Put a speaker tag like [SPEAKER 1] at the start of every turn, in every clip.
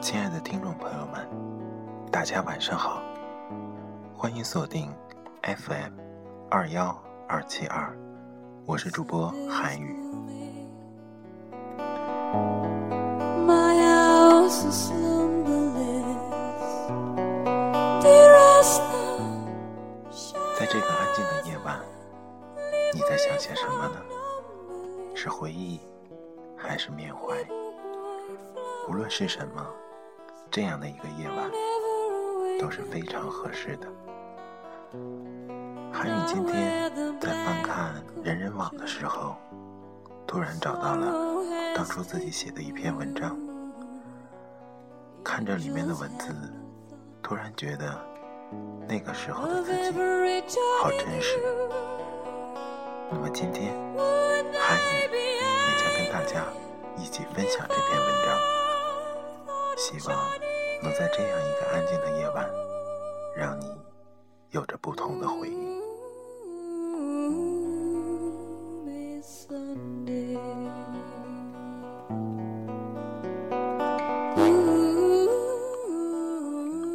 [SPEAKER 1] 亲爱的听众朋友们，大家晚上好，欢迎锁定 FM 二幺二七二，我是主播韩宇。在这个安静的夜晚，你在想些什么呢？是回忆，还是缅怀？无论是什么。这样的一个夜晚都是非常合适的。韩宇今天在翻看人人网的时候，突然找到了当初自己写的一篇文章，看着里面的文字，突然觉得那个时候的自己好真实。那么今天，韩语也将跟大家一起分享这篇文章。希望能在这样一个安静的夜晚，让你有着不同的回忆。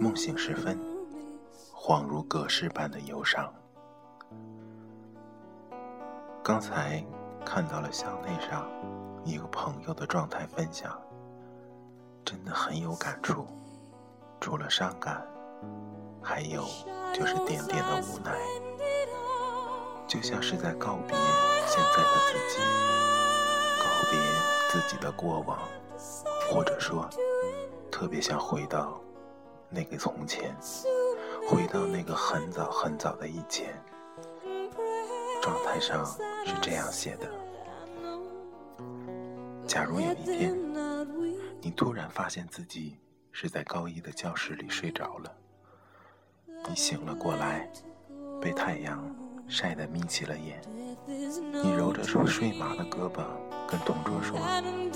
[SPEAKER 1] 梦醒时分，恍如隔世般的忧伤。刚才看到了校内上一个朋友的状态分享。真的很有感触，除了伤感，还有就是点点的无奈，就像是在告别现在的自己，告别自己的过往，或者说，特别想回到那个从前，回到那个很早很早的以前。状态上是这样写的：假如有一天。你突然发现自己是在高一的教室里睡着了，你醒了过来，被太阳晒得眯起了眼。你揉着说睡麻的胳膊，跟同桌说：“说你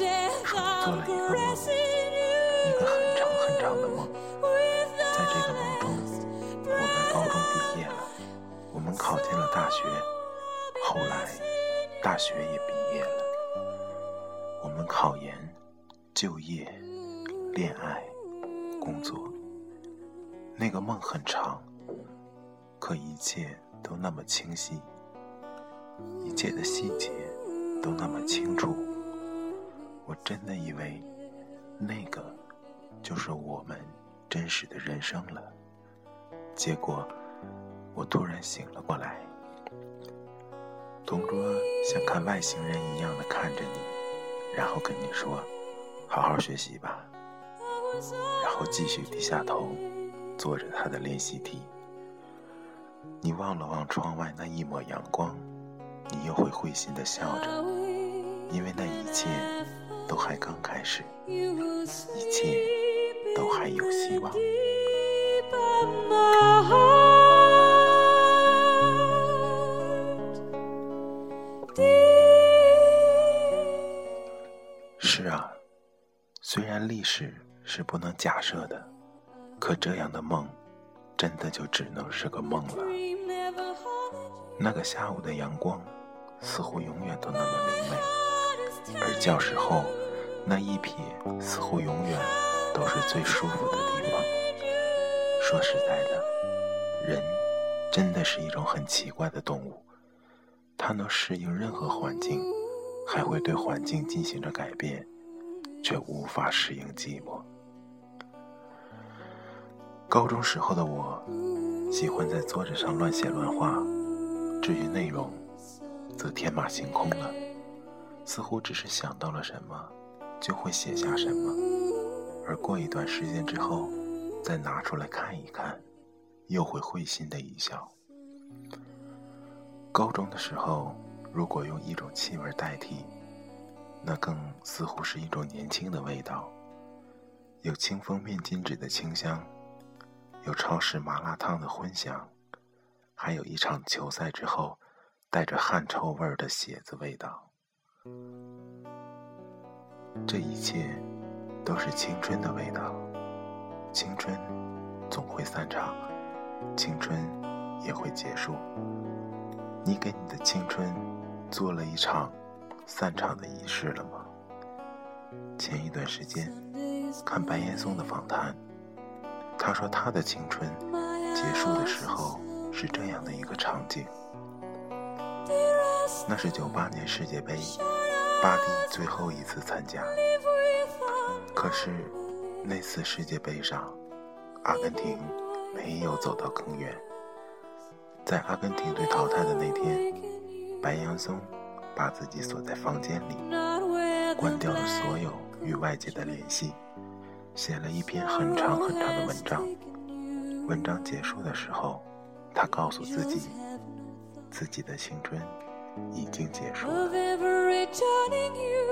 [SPEAKER 1] 做了一个梦，一个很长很长的梦。在这个梦中，我们高中毕业了，我们考进了大学，后来大学也毕业了，我们考研。”就业、恋爱、工作，那个梦很长，可一切都那么清晰，一切的细节都那么清楚。我真的以为那个就是我们真实的人生了。结果我突然醒了过来，同桌像看外星人一样的看着你，然后跟你说。好好学习吧，然后继续低下头做着他的练习题。你望了望窗外那一抹阳光，你又会会心的笑着，因为那一切都还刚开始，一切都还有希望。是啊。虽然历史是不能假设的，可这样的梦，真的就只能是个梦了。那个下午的阳光，似乎永远都那么明媚，而教室后那一撇，似乎永远都是最舒服的地方。说实在的，人真的是一种很奇怪的动物，它能适应任何环境，还会对环境进行着改变。却无法适应寂寞。高中时候的我，喜欢在桌子上乱写乱画，至于内容，则天马行空了，似乎只是想到了什么，就会写下什么，而过一段时间之后，再拿出来看一看，又会会心的一笑。高中的时候，如果用一种气味代替。那更似乎是一种年轻的味道，有清风面巾纸的清香，有超市麻辣烫的荤香，还有一场球赛之后带着汗臭味儿的鞋子味道。这一切都是青春的味道。青春总会散场，青春也会结束。你给你的青春做了一场散场的仪式了吗？前一段时间看白岩松的访谈，他说他的青春结束的时候是这样的一个场景：那是九八年世界杯，巴蒂最后一次参加，可是那次世界杯上，阿根廷没有走到更远。在阿根廷队淘汰的那天，白岩松把自己锁在房间里，关掉了所有与外界的联系，写了一篇很长很长的文章。文章结束的时候，他告诉自己，自己的青春已经结束了。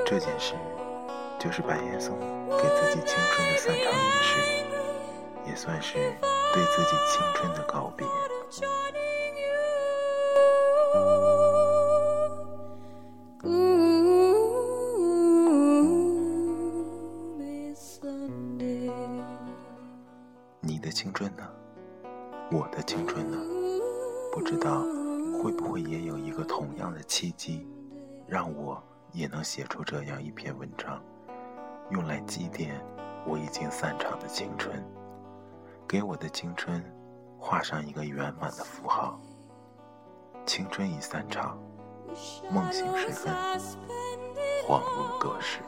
[SPEAKER 1] 这件事，就是白岩松给自己青春的散场仪式，也算是对自己青春的告别。青春呢？我的青春呢？不知道会不会也有一个同样的契机，让我也能写出这样一篇文章，用来祭奠我已经散场的青春，给我的青春画上一个圆满的符号。青春已散场，梦醒时分，恍如隔世。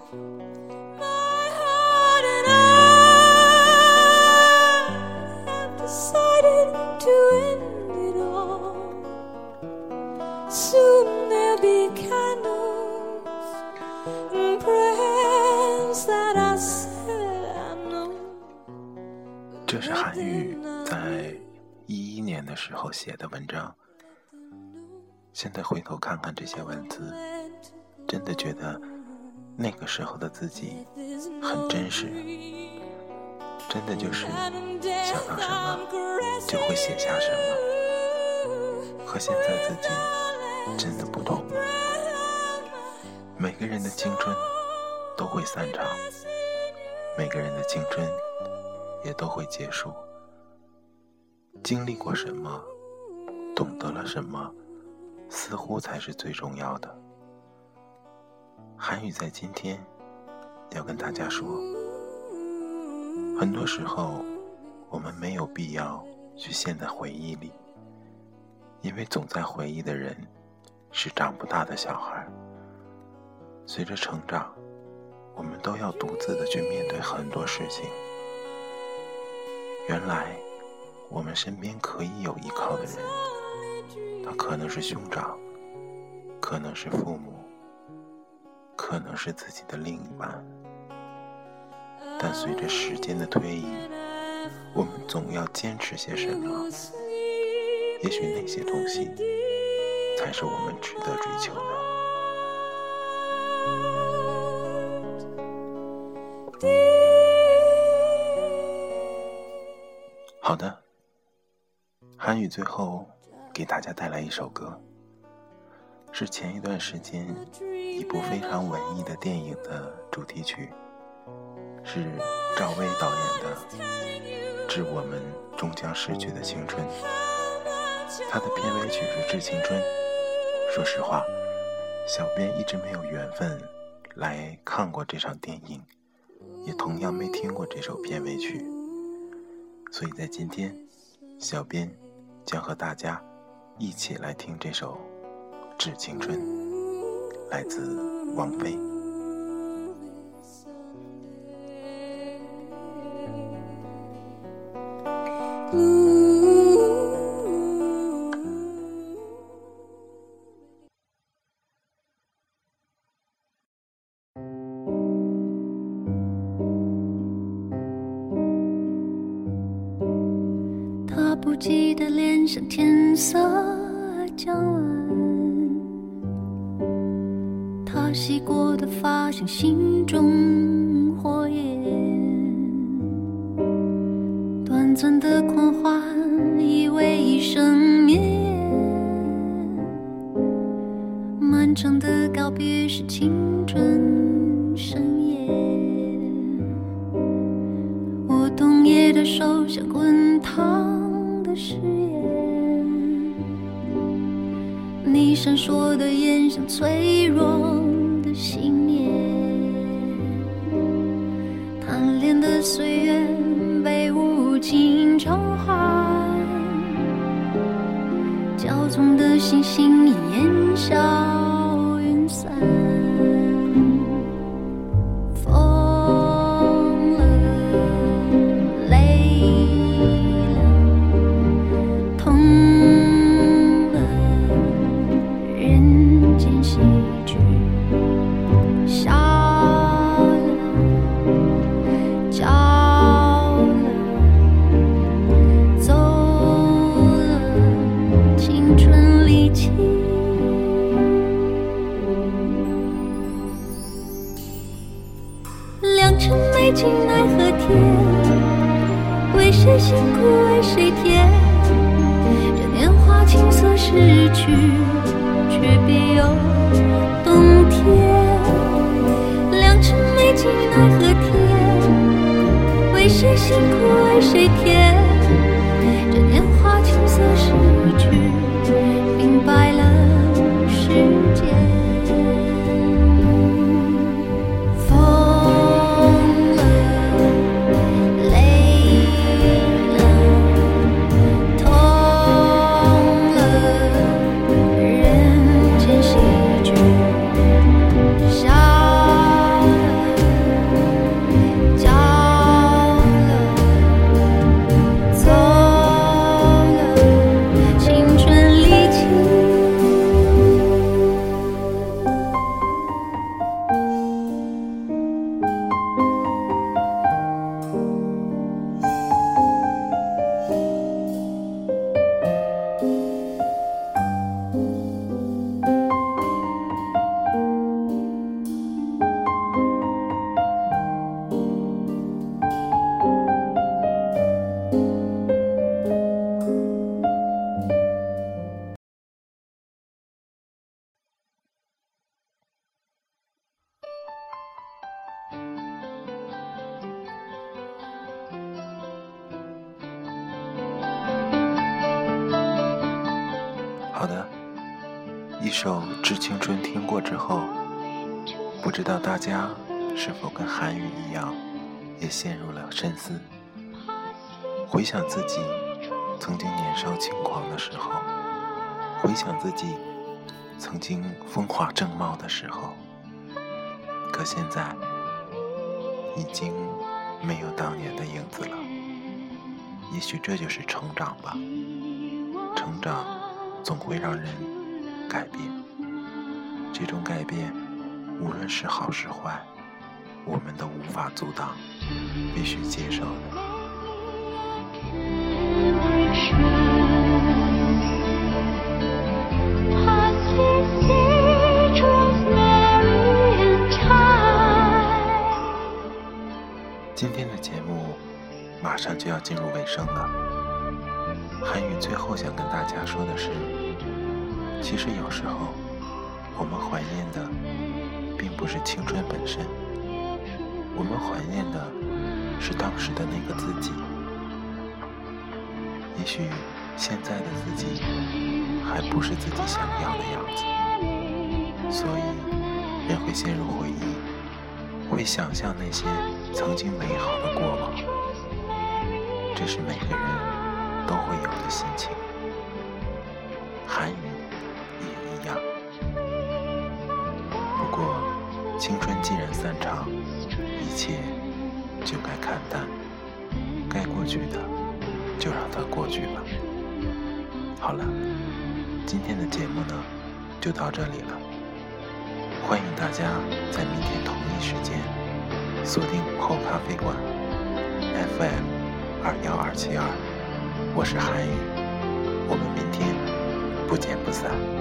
[SPEAKER 1] 这是韩愈在一一年的时候写的文章。现在回头看看这些文字，真的觉得那个时候的自己很真实，真的就是想到什么就会写下什么，和现在自己真的不同。每个人的青春都会散场，每个人的青春也都会结束。经历过什么，懂得了什么。似乎才是最重要的。韩语在今天要跟大家说，很多时候我们没有必要去陷在回忆里，因为总在回忆的人是长不大的小孩。随着成长，我们都要独自的去面对很多事情。原来我们身边可以有依靠的人。他可能是兄长，可能是父母，可能是自己的另一半，但随着时间的推移，我们总要坚持些什么？也许那些东西，才是我们值得追求的。好的，韩语最后。给大家带来一首歌，是前一段时间一部非常文艺的电影的主题曲，是赵薇导演的《致我们终将逝去的青春》。它的片尾曲是《致青春》。说实话，小编一直没有缘分来看过这场电影，也同样没听过这首片尾曲，所以在今天，小编将和大家。一起来听这首《致青春》，来自王菲。
[SPEAKER 2] 不记得脸上天色。将晚，他洗过的发像心中火焰，短暂的狂欢以为一生眠，漫长的告别是青春盛宴，我冬夜的手像滚烫闪烁的眼像脆弱的信念，贪恋的岁月被无尽偿还，骄纵的星星烟消云散。为谁辛苦为谁甜？这年华青涩逝去，明白了
[SPEAKER 1] 是青春》听过之后，不知道大家是否跟韩语一样，也陷入了深思。回想自己曾经年少轻狂的时候，回想自己曾经风华正茂的时候，可现在已经没有当年的影子了。也许这就是成长吧，成长。总会让人改变，这种改变无论是好是坏，我们都无法阻挡，必须接受的。今天的节目马上就要进入尾声了。韩语最后想跟大家说的是，其实有时候我们怀念的并不是青春本身，我们怀念的是当时的那个自己。也许现在的自己还不是自己想要的样子，所以人会陷入回忆，会想象那些曾经美好的过往。这是每个人。都会有的心情，韩语散场，一切就该看淡，该过去的就让它过去吧。好了，今天的节目呢，就到这里了。欢迎大家在明天同一时间锁定午后咖啡馆 FM 二幺二七二。我是韩宇，我们明天不见不散。